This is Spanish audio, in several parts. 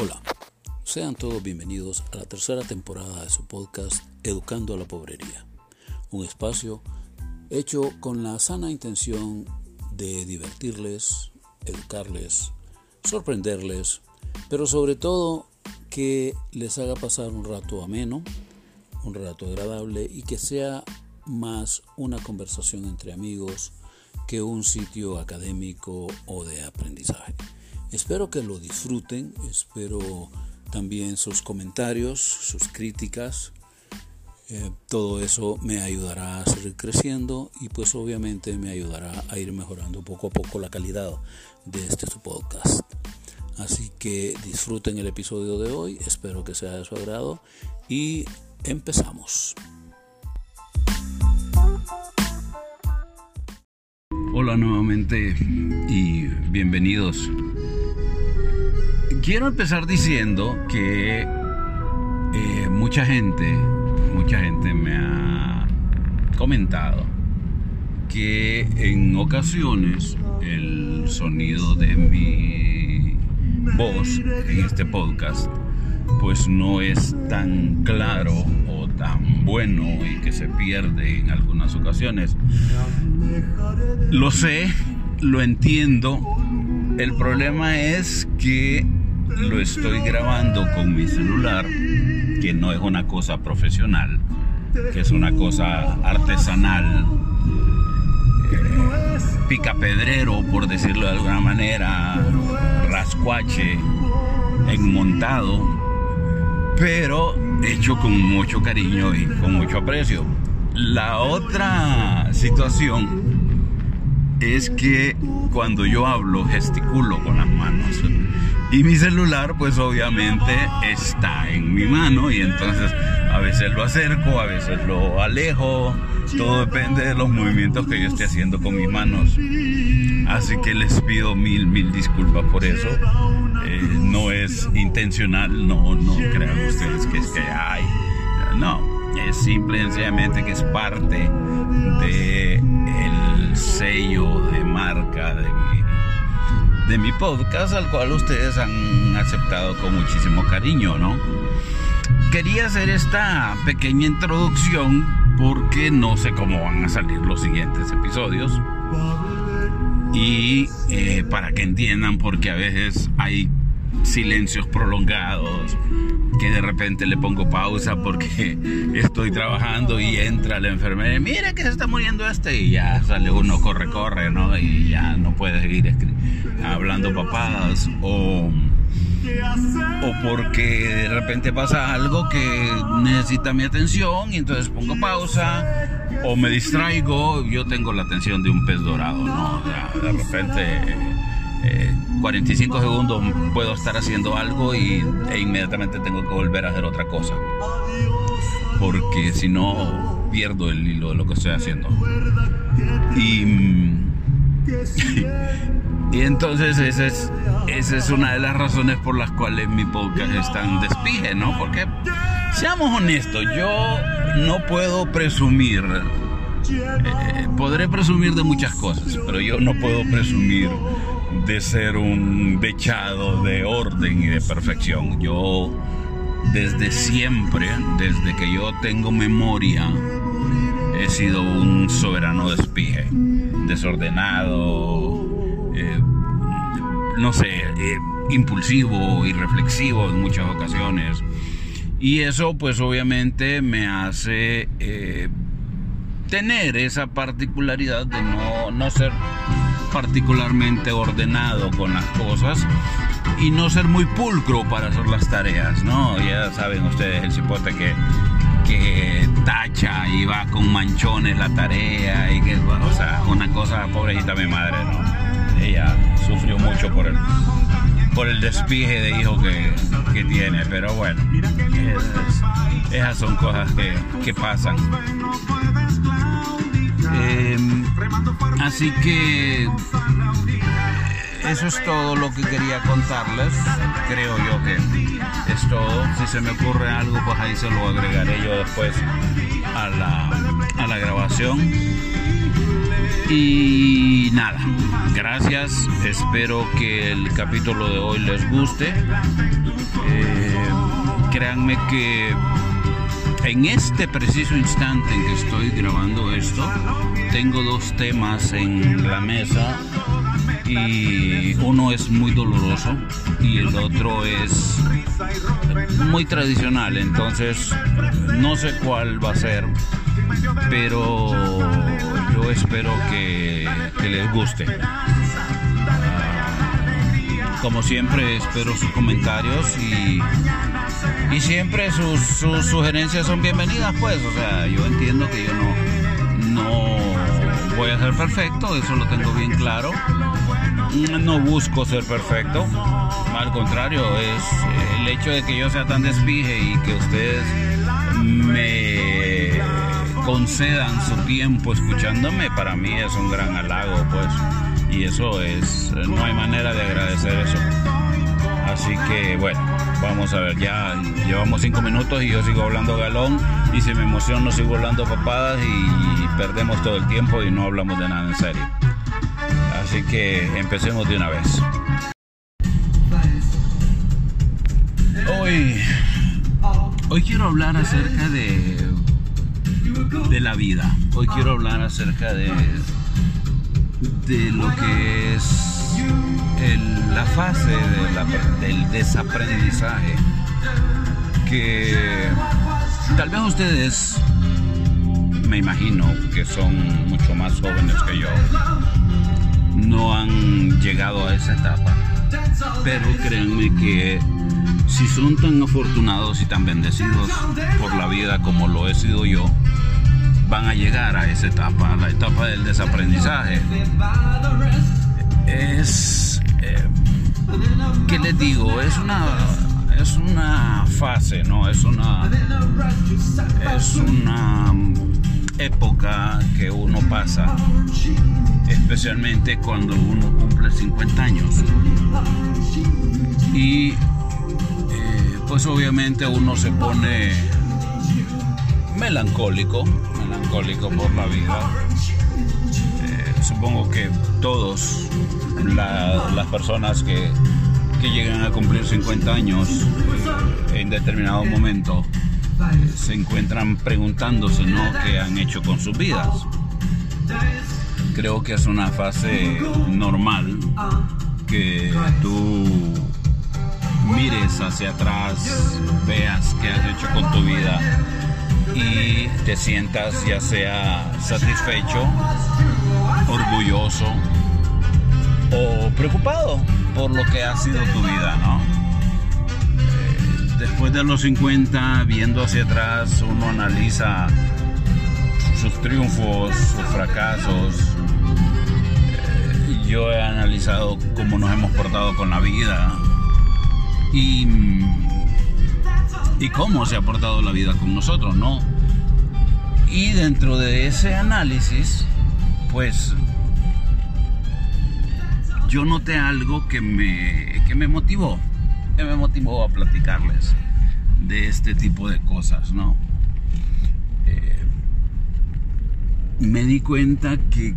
Hola, sean todos bienvenidos a la tercera temporada de su podcast Educando a la Pobrería, un espacio hecho con la sana intención de divertirles, educarles, sorprenderles, pero sobre todo que les haga pasar un rato ameno, un rato agradable y que sea más una conversación entre amigos que un sitio académico o de aprendizaje. Espero que lo disfruten, espero también sus comentarios, sus críticas. Eh, todo eso me ayudará a seguir creciendo y pues obviamente me ayudará a ir mejorando poco a poco la calidad de este podcast. Así que disfruten el episodio de hoy, espero que sea de su agrado y empezamos. Hola nuevamente y bienvenidos Quiero empezar diciendo que eh, mucha gente, mucha gente me ha comentado que en ocasiones el sonido de mi voz en este podcast pues no es tan claro o tan bueno y que se pierde en algunas ocasiones. Lo sé, lo entiendo. El problema es que lo estoy grabando con mi celular, que no es una cosa profesional, que es una cosa artesanal, eh, picapedrero, por decirlo de alguna manera, rascuache, enmontado, pero hecho con mucho cariño y con mucho aprecio. La otra situación es que cuando yo hablo gesticulo con las manos y mi celular pues obviamente está en mi mano y entonces a veces lo acerco, a veces lo alejo, todo depende de los movimientos que yo esté haciendo con mis manos. Así que les pido mil, mil disculpas por eso. Eh, no es intencional, no, no crean ustedes que es que hay. No, es simple y sencillamente que es parte de el sello de marca de mi de mi podcast al cual ustedes han aceptado con muchísimo cariño, ¿no? Quería hacer esta pequeña introducción porque no sé cómo van a salir los siguientes episodios y eh, para que entiendan porque a veces hay silencios prolongados que de repente le pongo pausa porque estoy trabajando y entra la enfermera mira que se está muriendo este y ya sale uno corre corre no y ya no puede seguir hablando papadas o o porque de repente pasa algo que necesita mi atención y entonces pongo pausa o me distraigo yo tengo la atención de un pez dorado no de repente 45 eh, segundos puedo estar haciendo algo y, e inmediatamente tengo que volver a hacer otra cosa. Porque si no, pierdo el hilo de lo que estoy haciendo. Y, y entonces esa es, esa es una de las razones por las cuales mi podcast es tan despije, ¿no? Porque, seamos honestos, yo no puedo presumir eh, podré presumir de muchas cosas, pero yo no puedo presumir de ser un dechado de orden y de perfección. Yo desde siempre, desde que yo tengo memoria, he sido un soberano despije, desordenado, eh, no sé, eh, impulsivo y reflexivo en muchas ocasiones. Y eso pues obviamente me hace eh, tener esa particularidad de no, no ser particularmente ordenado con las cosas y no ser muy pulcro para hacer las tareas, ¿no? Ya saben ustedes el cipote que, que tacha y va con manchones la tarea y que, o sea, una cosa, pobrecita mi madre, ¿no? Ella sufrió mucho por el, por el despije de hijo que, que tiene, pero bueno, esas, son cosas que, que pasan. Em, así que eh, eso es todo lo que quería contarles. Creo yo que es todo. Si se me ocurre algo, pues ahí se lo agregaré yo después a la, a la grabación. Y nada, gracias. Espero que el capítulo de hoy les guste. Eh, créanme que en este preciso instante en que estoy grabando esto, tengo dos temas en la mesa y uno es muy doloroso y el otro es muy tradicional, entonces no sé cuál va a ser, pero espero que, les guste. Ah, como siempre espero sus comentarios y, y siempre sus, sus, sugerencias son bienvenidas pues, o sea, yo entiendo que yo no, no voy a ser perfecto, eso lo tengo bien claro no busco ser perfecto, al contrario, es el hecho de que yo sea tan despije y que ustedes me concedan su tiempo escuchándome, para mí es un gran halago, pues, y eso es, no hay manera de agradecer eso. Así que bueno, vamos a ver, ya llevamos cinco minutos y yo sigo hablando galón y si me emociono sigo hablando papadas y perdemos todo el tiempo y no hablamos de nada en serio. Así que empecemos de una vez. Hoy, hoy quiero hablar acerca de, de la vida. Hoy quiero hablar acerca de, de lo que es la fase del desaprendizaje. Que tal vez ustedes, me imagino que son mucho más jóvenes que yo, no han llegado a esa etapa. Pero créanme que si son tan afortunados y tan bendecidos por la vida como lo he sido yo, van a llegar a esa etapa, a la etapa del desaprendizaje. Es, eh, ¿qué les digo? Es una, es una fase, ¿no? Es una, es una época que uno pasa especialmente cuando uno cumple 50 años. Y eh, pues obviamente uno se pone melancólico, melancólico por la vida. Eh, supongo que todos las personas que, llegan a cumplir 50 años eh, en determinado momento se encuentran preguntándose ¿no? qué han hecho con sus vidas creo que es una fase normal que tú mires hacia atrás, veas qué has hecho con tu vida y te sientas ya sea satisfecho, orgulloso o preocupado por lo que ha sido tu vida, ¿no? Eh, después de los 50, viendo hacia atrás, uno analiza sus triunfos, sus fracasos, yo he analizado cómo nos hemos portado con la vida y, y cómo se ha portado la vida con nosotros, ¿no? Y dentro de ese análisis, pues yo noté algo que me, que me motivó, que me motivó a platicarles de este tipo de cosas, ¿no? Eh, me di cuenta que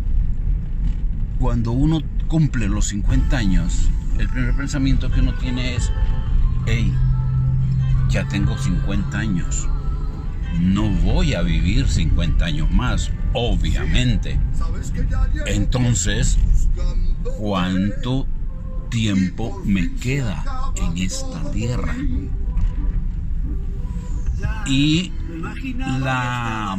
cuando uno cumple los 50 años, el primer pensamiento que uno tiene es, hey, ya tengo 50 años, no voy a vivir 50 años más, obviamente. Entonces, ¿cuánto tiempo me queda en esta tierra? Y la,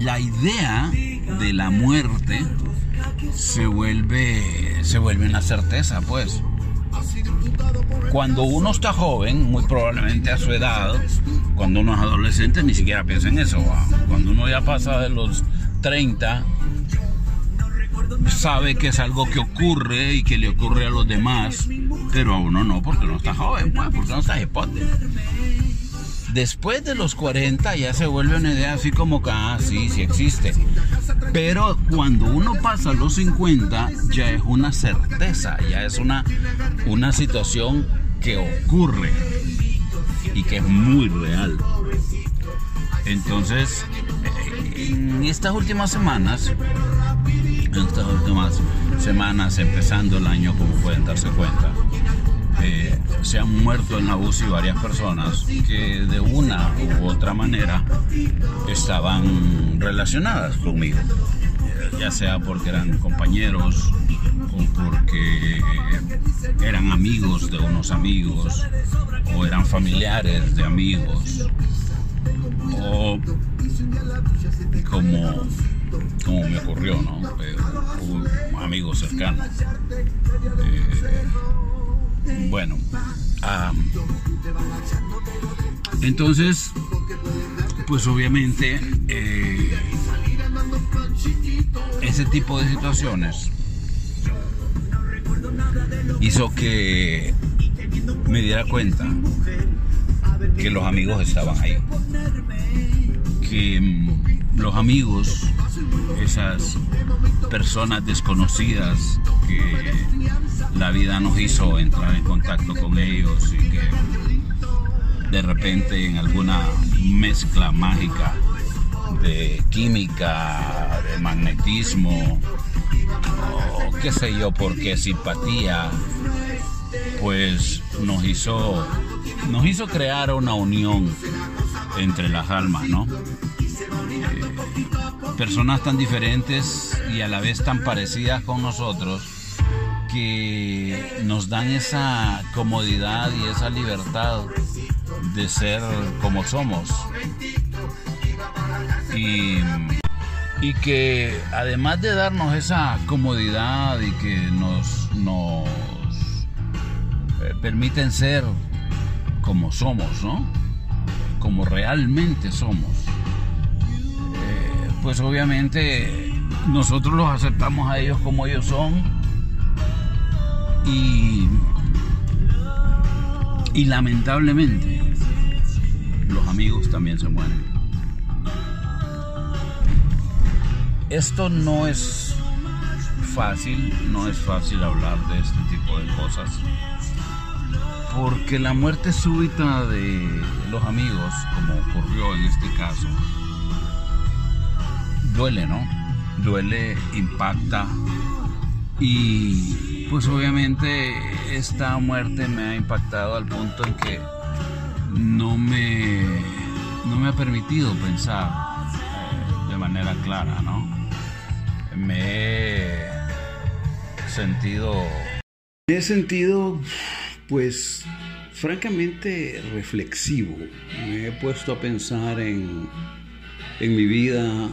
la idea de la muerte se vuelve, se vuelve una certeza, pues. Cuando uno está joven, muy probablemente a su edad, cuando uno es adolescente, ni siquiera piensa en eso. Cuando uno ya pasa de los 30, sabe que es algo que ocurre y que le ocurre a los demás, pero a uno no, porque uno está joven, pues, porque uno está hipote. Después de los 40 ya se vuelve una idea así como que, ah, sí, sí existe. Pero cuando uno pasa los 50 ya es una certeza, ya es una, una situación que ocurre y que es muy real. Entonces, en estas últimas semanas en estas últimas semanas, empezando el año, como pueden darse cuenta, eh, se han muerto en la UCI varias personas que de una u otra manera estaban relacionadas conmigo, ya sea porque eran compañeros o porque eran amigos de unos amigos o eran familiares de amigos o como, como me ocurrió, ¿no? Eh, un amigo cercano. Eh, bueno, entonces, pues obviamente eh, ese tipo de situaciones hizo que me diera cuenta que los amigos estaban ahí. Que mm, los amigos, esas personas desconocidas que la vida nos hizo entrar en contacto con ellos y que de repente en alguna mezcla mágica de química, de magnetismo, o qué sé yo, porque simpatía, pues nos hizo, nos hizo crear una unión entre las almas, ¿no? Eh, personas tan diferentes y a la vez tan parecidas con nosotros que nos dan esa comodidad y esa libertad de ser como somos. Y, y que además de darnos esa comodidad y que nos, nos eh, permiten ser como somos, ¿no? Como realmente somos. Eh, pues obviamente nosotros los aceptamos a ellos como ellos son y, y lamentablemente los amigos también se mueren. Esto no es fácil, no es fácil hablar de este tipo de cosas, porque la muerte súbita de los amigos, como ocurrió en este caso, duele, ¿no? Duele, impacta y pues obviamente esta muerte me ha impactado al punto en que no me, no me ha permitido pensar eh, de manera clara, ¿no? Me he sentido... Me he sentido, pues, francamente reflexivo. Me he puesto a pensar en, en mi vida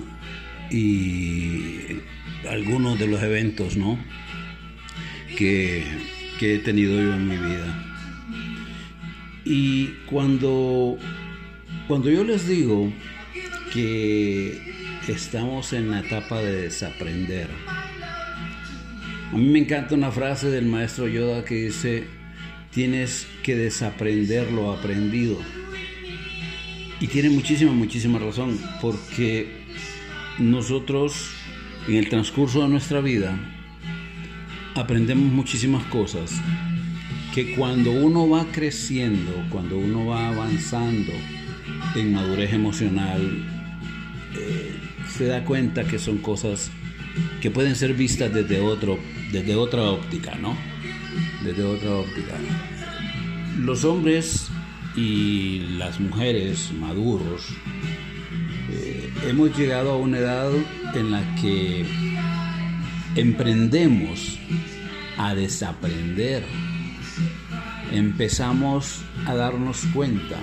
y algunos de los eventos, ¿no? Que, he tenido yo en mi vida. Y cuando, cuando yo les digo que estamos en la etapa de desaprender, a mí me encanta una frase del maestro Yoda que dice, tienes que desaprender lo aprendido. Y tiene muchísima, muchísima razón, porque nosotros en el transcurso de nuestra vida aprendemos muchísimas cosas que cuando uno va creciendo, cuando uno va avanzando en madurez emocional, eh, se da cuenta que son cosas que pueden ser vistas desde, otro, desde otra óptica, ¿no? Desde otra óptica. Los hombres y las mujeres maduros eh, hemos llegado a una edad en la que emprendemos a desaprender, empezamos a darnos cuenta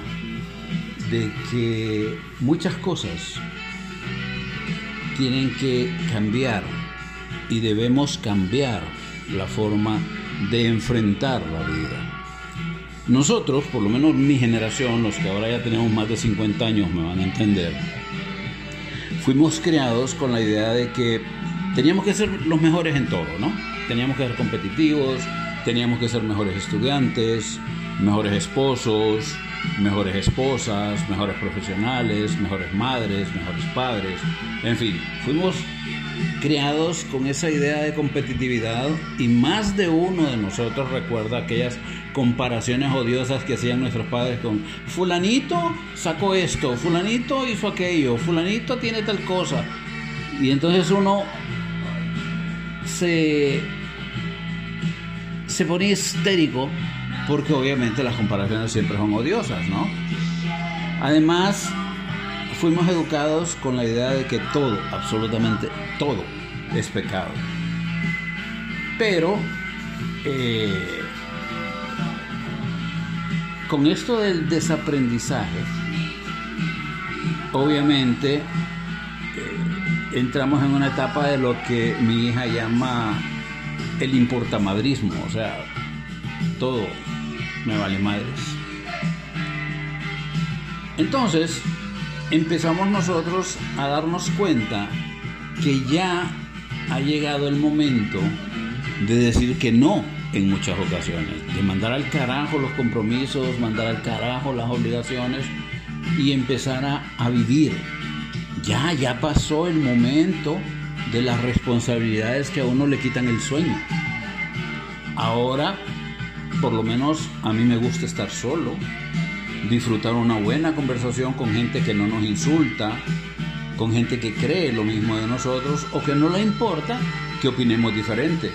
de que muchas cosas tienen que cambiar y debemos cambiar la forma de enfrentar la vida. Nosotros, por lo menos mi generación, los que ahora ya tenemos más de 50 años me van a entender, fuimos creados con la idea de que teníamos que ser los mejores en todo, ¿no? Teníamos que ser competitivos, teníamos que ser mejores estudiantes, mejores esposos, mejores esposas, mejores profesionales, mejores madres, mejores padres, en fin, fuimos criados con esa idea de competitividad y más de uno de nosotros recuerda aquellas comparaciones odiosas que hacían nuestros padres con fulanito sacó esto, fulanito hizo aquello, fulanito tiene tal cosa. Y entonces uno se, se ponía histérico porque obviamente las comparaciones siempre son odiosas, ¿no? Además, fuimos educados con la idea de que todo, absolutamente todo, es pecado. Pero, eh, con esto del desaprendizaje, obviamente entramos en una etapa de lo que mi hija llama el importamadrismo, o sea, todo me vale madres. Entonces, empezamos nosotros a darnos cuenta que ya ha llegado el momento de decir que no en muchas ocasiones, de mandar al carajo los compromisos, mandar al carajo las obligaciones y empezar a, vivir. Ya, ya pasó el momento de las responsabilidades que a uno le quitan el sueño. Ahora, por lo menos a mí me gusta estar solo, disfrutar una buena conversación con gente que no nos insulta, con gente que cree lo mismo de nosotros o que no le importa que opinemos diferente.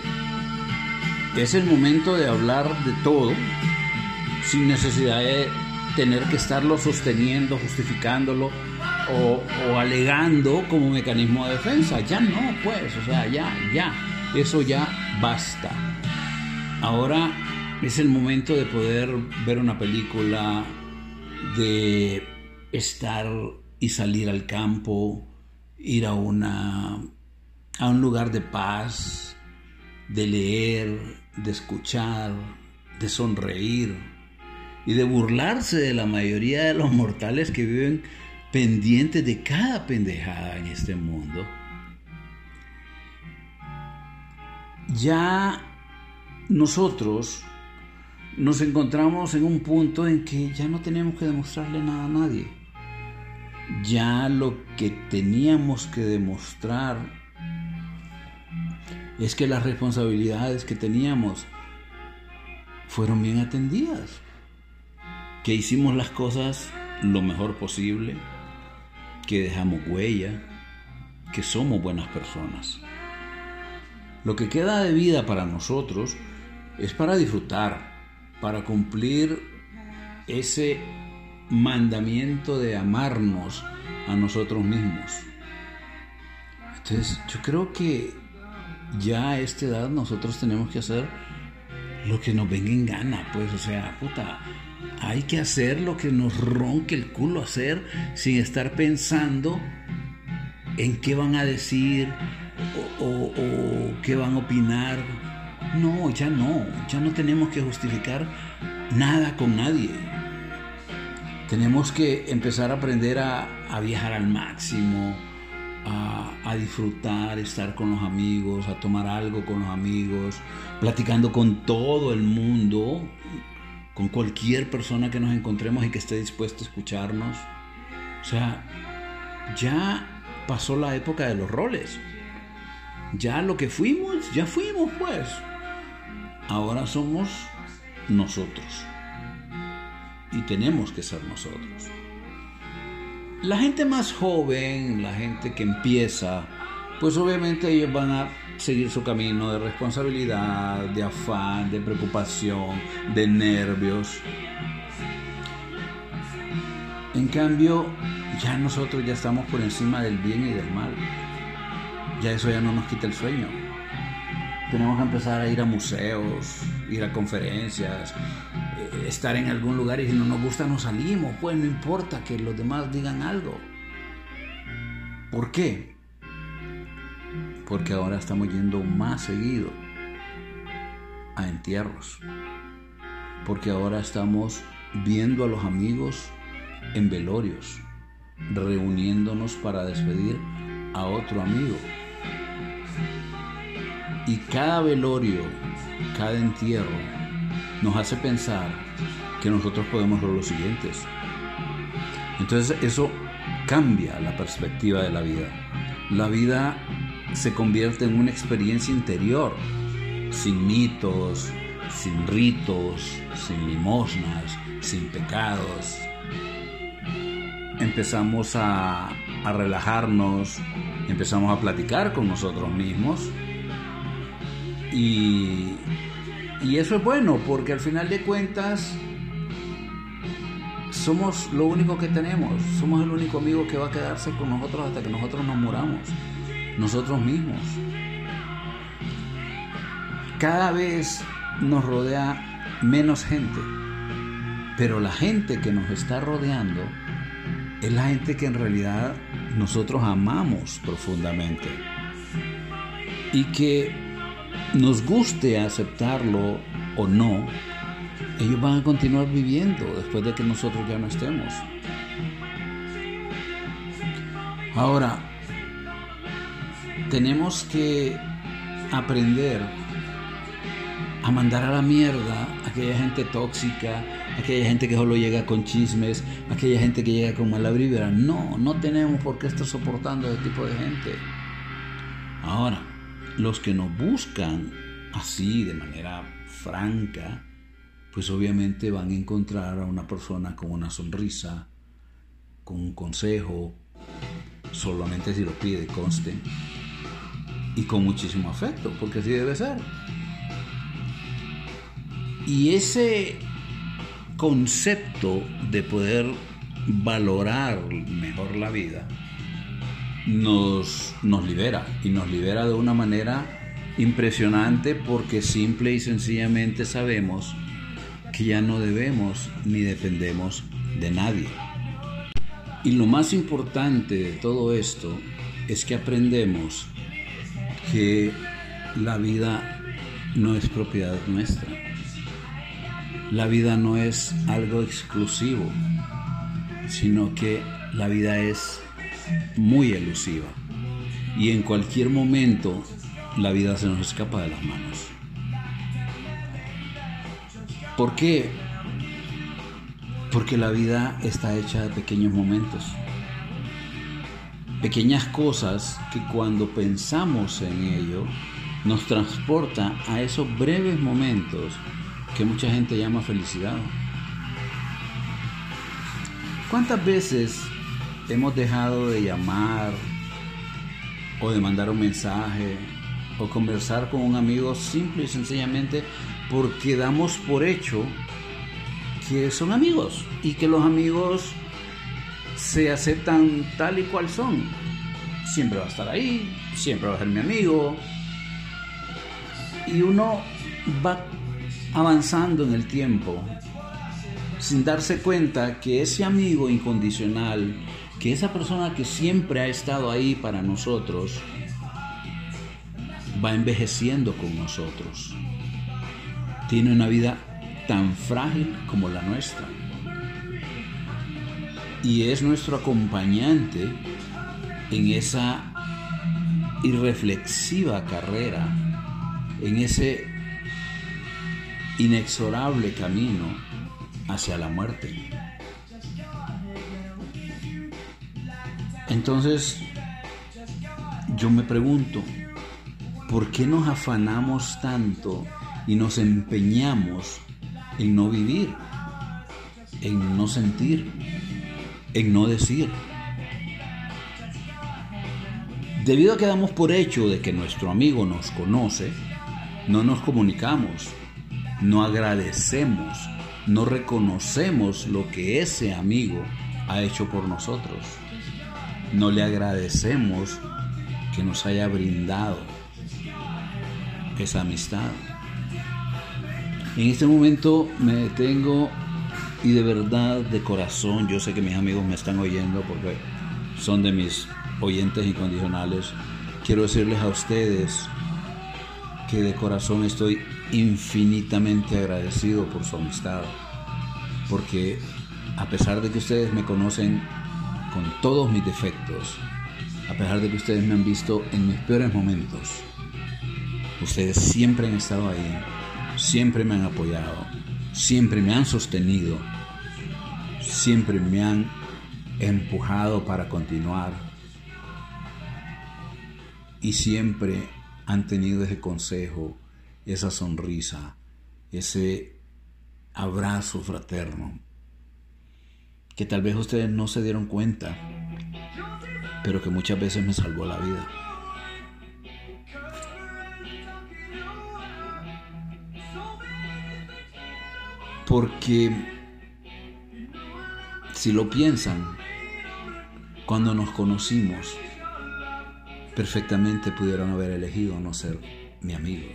Es el momento de hablar de todo sin necesidad de tener que estarlo sosteniendo, justificándolo o, alegando como mecanismo de defensa. Ya no, pues, o sea, ya, ya, eso ya basta. Ahora es el momento de poder ver una película, de estar y salir al campo, ir a una a un lugar de paz, de leer, de escuchar, de sonreír y de burlarse de la mayoría de los mortales que viven pendientes de cada pendejada en este mundo. Ya nosotros nos encontramos en un punto en que ya no tenemos que demostrarle nada a nadie. Ya lo que teníamos que demostrar es que las responsabilidades que teníamos fueron bien atendidas, que hicimos las cosas lo mejor posible, que dejamos huella, que somos buenas personas. Lo que queda de vida para nosotros es para disfrutar, para cumplir ese mandamiento de amarnos a nosotros mismos. Entonces, yo creo que ya a esta edad nosotros tenemos que hacer lo que nos venga en gana, pues, o sea, puta, hay que hacer lo que nos ronque el culo hacer sin estar pensando en qué van a decir o, o qué van a opinar no, ya no, ya no tenemos que justificar nada con nadie. Tenemos que empezar a aprender a, viajar al máximo, a, disfrutar, estar con los amigos, a tomar algo con los amigos, platicando con todo el mundo, con cualquier persona que nos encontremos y que esté dispuesto a escucharnos. O sea, ya pasó la época de los roles. Ya lo que fuimos, ya fuimos pues ahora somos nosotros. Y tenemos que ser nosotros. La gente más joven, la gente que empieza, pues obviamente ellos van a seguir su camino de responsabilidad, de afán, de preocupación, de nervios. En cambio, ya nosotros ya estamos por encima del bien y del mal. Ya eso ya no nos quita el sueño tenemos que empezar a ir a museos, ir a conferencias, eh, estar en algún lugar y si no nos gusta nos salimos, pues no importa que los demás digan algo. ¿Por qué? Porque ahora estamos yendo más seguido a entierros. Porque ahora estamos viendo a los amigos en velorios, reuniéndonos para despedir a otro amigo. Y cada velorio, cada entierro, nos hace pensar que nosotros podemos ser los siguientes. Entonces eso cambia la perspectiva de la vida. La vida se convierte en una experiencia interior, sin mitos, sin ritos, sin limosnas, sin pecados. Empezamos a, a relajarnos, empezamos a platicar con nosotros mismos. Y, y eso es bueno porque al final de cuentas somos lo único que tenemos, somos el único amigo que va a quedarse con nosotros hasta que nosotros nos muramos, nosotros mismos. Cada vez nos rodea menos gente, pero la gente que nos está rodeando es la gente que en realidad nosotros amamos profundamente y que nos guste aceptarlo o no, ellos van a continuar viviendo después de que nosotros ya no estemos. Ahora, tenemos que aprender a mandar a la mierda a aquella gente tóxica, aquella gente que solo llega con chismes, aquella gente que llega con mala vibra. No, no tenemos por qué estar soportando ese tipo de gente. Ahora, los que nos buscan así, de manera franca, pues obviamente van a encontrar a una persona con una sonrisa, con un consejo, solamente si lo pide, conste, y con muchísimo afecto, porque así debe ser. Y ese concepto de poder valorar mejor la vida nos, nos libera y nos libera de una manera impresionante porque simple y sencillamente sabemos que ya no debemos ni dependemos de nadie. Y lo más importante de todo esto es que aprendemos que la vida no es propiedad nuestra. La vida no es algo exclusivo, sino que la vida es muy elusiva. Y en cualquier momento la vida se nos escapa de las manos. ¿Por qué? Porque la vida está hecha de pequeños momentos. Pequeñas cosas que cuando pensamos en ello nos transporta a esos breves momentos que mucha gente llama felicidad. ¿Cuántas veces hemos dejado de llamar o de mandar un mensaje o conversar con un amigo simple y sencillamente porque damos por hecho que son amigos y que los amigos se aceptan tal y cual son. Siempre va a estar ahí, siempre va a ser mi amigo. Y uno va avanzando en el tiempo sin darse cuenta que ese amigo incondicional, que esa persona que siempre ha estado ahí para nosotros, va envejeciendo con nosotros tiene una vida tan frágil como la nuestra. Y es nuestro acompañante en esa irreflexiva carrera, en ese inexorable camino hacia la muerte. Entonces, yo me pregunto, ¿por qué nos afanamos tanto y nos empeñamos en no vivir, en no sentir, en no decir. Debido a que damos por hecho de que nuestro amigo nos conoce, no nos comunicamos, no agradecemos, no reconocemos lo que ese amigo ha hecho por nosotros. No le agradecemos que nos haya brindado esa amistad. En este momento me detengo y de verdad, de corazón, yo sé que mis amigos me están oyendo porque son de mis oyentes incondicionales. Quiero decirles a ustedes que de corazón estoy infinitamente agradecido por su amistad, porque a pesar de que ustedes me conocen con todos mis defectos, a pesar de que ustedes me han visto en mis peores momentos, ustedes siempre han estado ahí siempre me han apoyado, siempre me han sostenido, siempre me han empujado para continuar y siempre han tenido ese consejo, esa sonrisa, ese abrazo fraterno, que tal vez ustedes no se dieron cuenta, pero que muchas veces me salvó la vida. Porque si lo piensan, cuando nos conocimos, perfectamente pudieron haber elegido no ser mi amigo.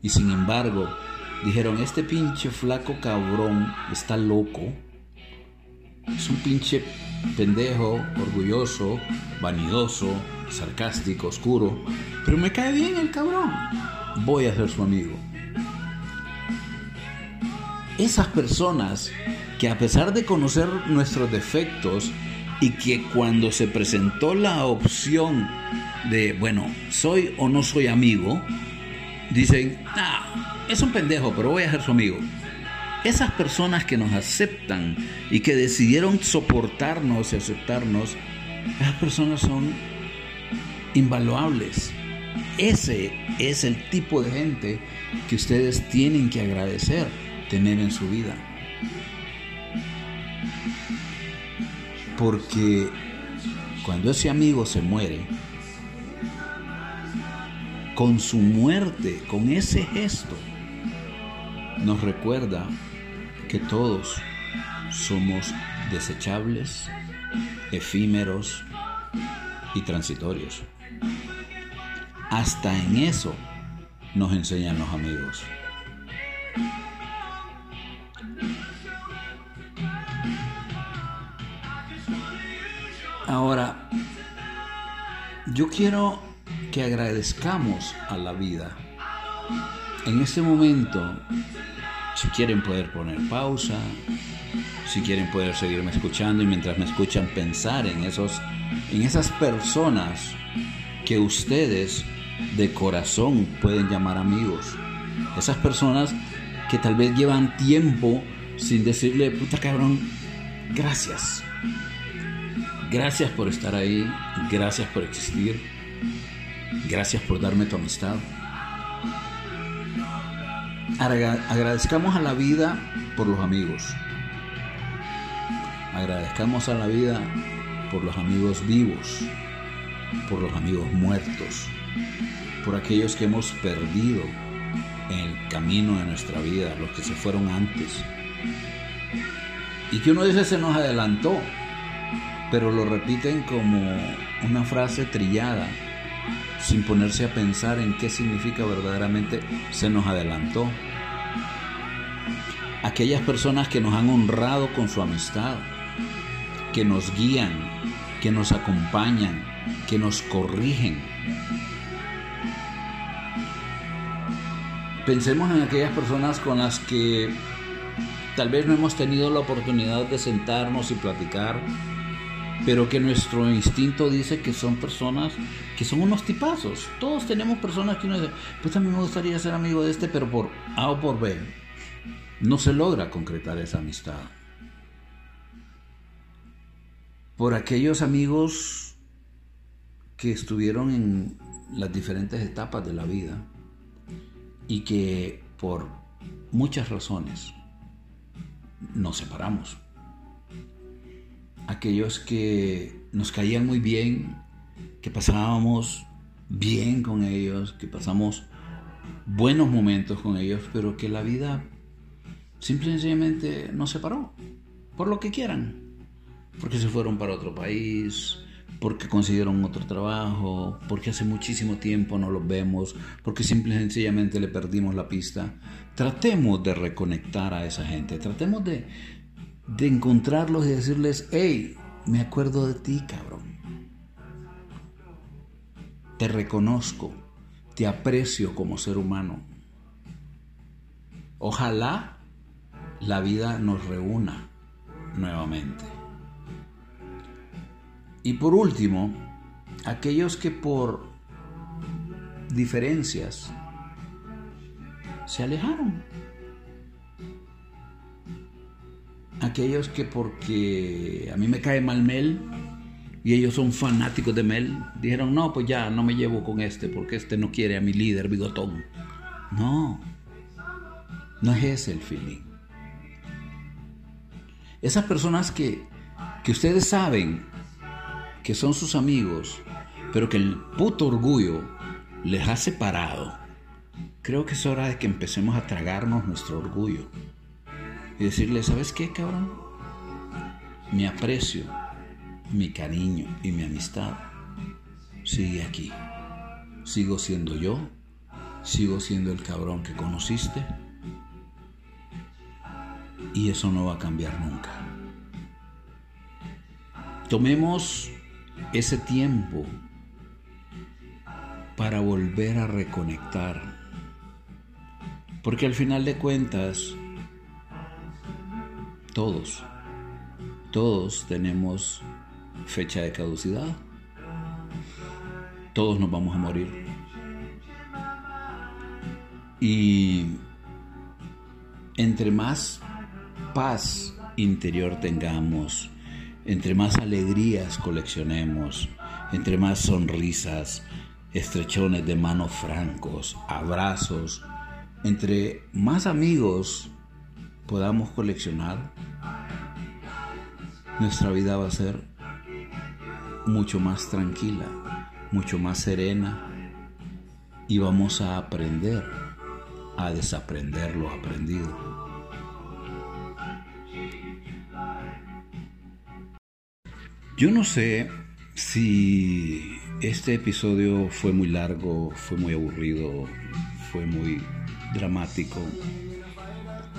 Y sin embargo, dijeron, este pinche flaco cabrón está loco. Es un pinche pendejo, orgulloso, vanidoso, sarcástico, oscuro. Pero me cae bien el cabrón. Voy a ser su amigo. Esas personas que a pesar de conocer nuestros defectos y que cuando se presentó la opción de, bueno, soy o no soy amigo, dicen, ah, es un pendejo, pero voy a ser su amigo. Esas personas que nos aceptan y que decidieron soportarnos y aceptarnos, esas personas son invaluables. Ese es el tipo de gente que ustedes tienen que agradecer tener en su vida. Porque cuando ese amigo se muere, con su muerte, con ese gesto, nos recuerda que todos somos desechables, efímeros y transitorios. Hasta en eso nos enseñan los amigos. Ahora, yo quiero que agradezcamos a la vida. En este momento, si quieren poder poner pausa, si quieren poder seguirme escuchando y mientras me escuchan pensar en esos en esas personas que ustedes de corazón pueden llamar amigos. Esas personas que tal vez llevan tiempo sin decirle, puta cabrón, gracias. Gracias por estar ahí, gracias por existir, gracias por darme tu amistad. Agradezcamos a la vida por los amigos. Agradezcamos a la vida por los amigos vivos, por los amigos muertos, por aquellos que hemos perdido en el camino de nuestra vida, los que se fueron antes. Y que uno dice se nos adelantó, pero lo repiten como una frase trillada, sin ponerse a pensar en qué significa verdaderamente se nos adelantó. Aquellas personas que nos han honrado con su amistad, que nos guían, que nos acompañan, que nos corrigen. Pensemos en aquellas personas con las que tal vez no hemos tenido la oportunidad de sentarnos y platicar, pero que nuestro instinto dice que son personas que son unos tipazos. Todos tenemos personas que uno dice, pues a mí me gustaría ser amigo de este, pero por A o por B no se logra concretar esa amistad por aquellos amigos que estuvieron en las diferentes etapas de la vida y que por muchas razones nos separamos. Aquellos que nos caían muy bien, que pasábamos bien con ellos, que pasamos buenos momentos con ellos, pero que la vida simplemente nos separó, por lo que quieran porque se fueron para otro país, porque consiguieron otro trabajo, porque hace muchísimo tiempo no los vemos, porque simple y sencillamente le perdimos la pista. Tratemos de reconectar a esa gente, tratemos de, de encontrarlos y decirles, hey, me acuerdo de ti, cabrón. Te reconozco, te aprecio como ser humano. Ojalá la vida nos reúna nuevamente. Y por último, aquellos que por diferencias se alejaron. Aquellos que porque a mí me cae mal Mel y ellos son fanáticos de Mel, dijeron, no, pues ya no me llevo con este porque este no quiere a mi líder bigotón. No, no es ese el feeling. Esas personas que, que ustedes saben que son sus amigos, pero que el puto orgullo les ha separado, creo que es hora de que empecemos a tragarnos nuestro orgullo y decirle, ¿sabes qué, cabrón? Mi aprecio, mi cariño y mi amistad sigue aquí. Sigo siendo yo, sigo siendo el cabrón que conociste y eso no va a cambiar nunca. Tomemos ese tiempo para volver a reconectar. Porque al final de cuentas, todos, todos tenemos fecha de caducidad. Todos nos vamos a morir. Y entre más paz interior tengamos, entre más alegrías coleccionemos, entre más sonrisas, estrechones de manos francos, abrazos, entre más amigos podamos coleccionar, nuestra vida va a ser mucho más tranquila, mucho más serena y vamos a aprender a desaprender lo aprendido. Yo no sé si este episodio fue muy largo, fue muy aburrido, fue muy dramático.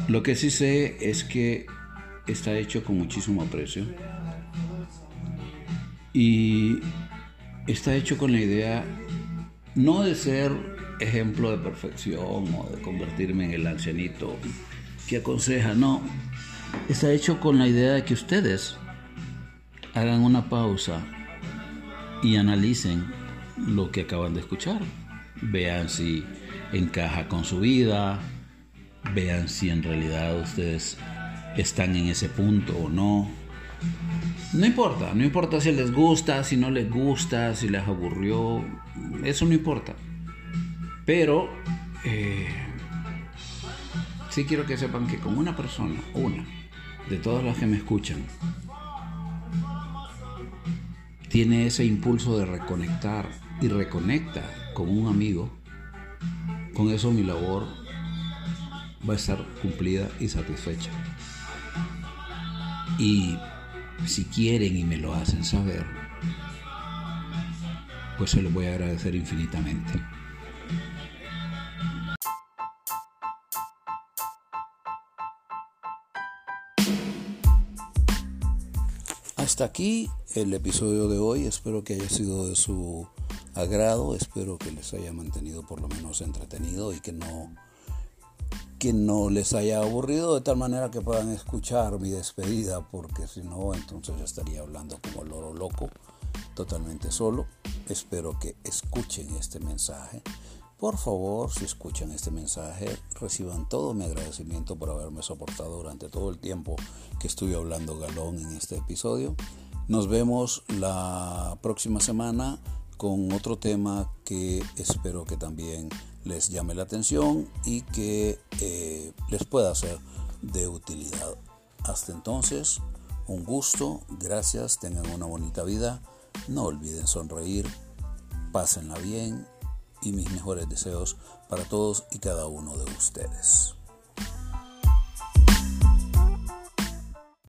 Lo que sí sé es que está hecho con muchísimo aprecio y está hecho con la idea no de ser ejemplo de perfección o de convertirme en el ancianito que aconseja, no, está hecho con la idea de que ustedes hagan una pausa y analicen lo que acaban de escuchar. Vean si encaja con su vida, vean si en realidad ustedes están en ese punto o no. No importa, no importa si les gusta, si no les gusta, si les aburrió, eso no importa. Pero eh, sí quiero que sepan que con una persona, una, de todas las que me escuchan, tiene ese impulso de reconectar y reconecta con un amigo, con eso mi labor va a estar cumplida y satisfecha. Y si quieren y me lo hacen saber, pues se los voy a agradecer infinitamente. Hasta aquí el episodio de hoy. Espero que haya sido de su agrado. Espero que les haya mantenido por lo menos entretenido y que no que no les haya aburrido de tal manera que puedan escuchar mi despedida, porque si no, entonces ya estaría hablando como loro loco, totalmente solo. Espero que escuchen este mensaje. Por favor, si escuchan este mensaje, reciban todo mi agradecimiento por haberme soportado durante todo el tiempo que estuve hablando galón en este episodio. Nos vemos la próxima semana con otro tema que espero que también les llame la atención y que eh, les pueda ser de utilidad. Hasta entonces, un gusto, gracias, tengan una bonita vida, no olviden sonreír, pásenla bien y mis mejores deseos para todos y cada uno de ustedes.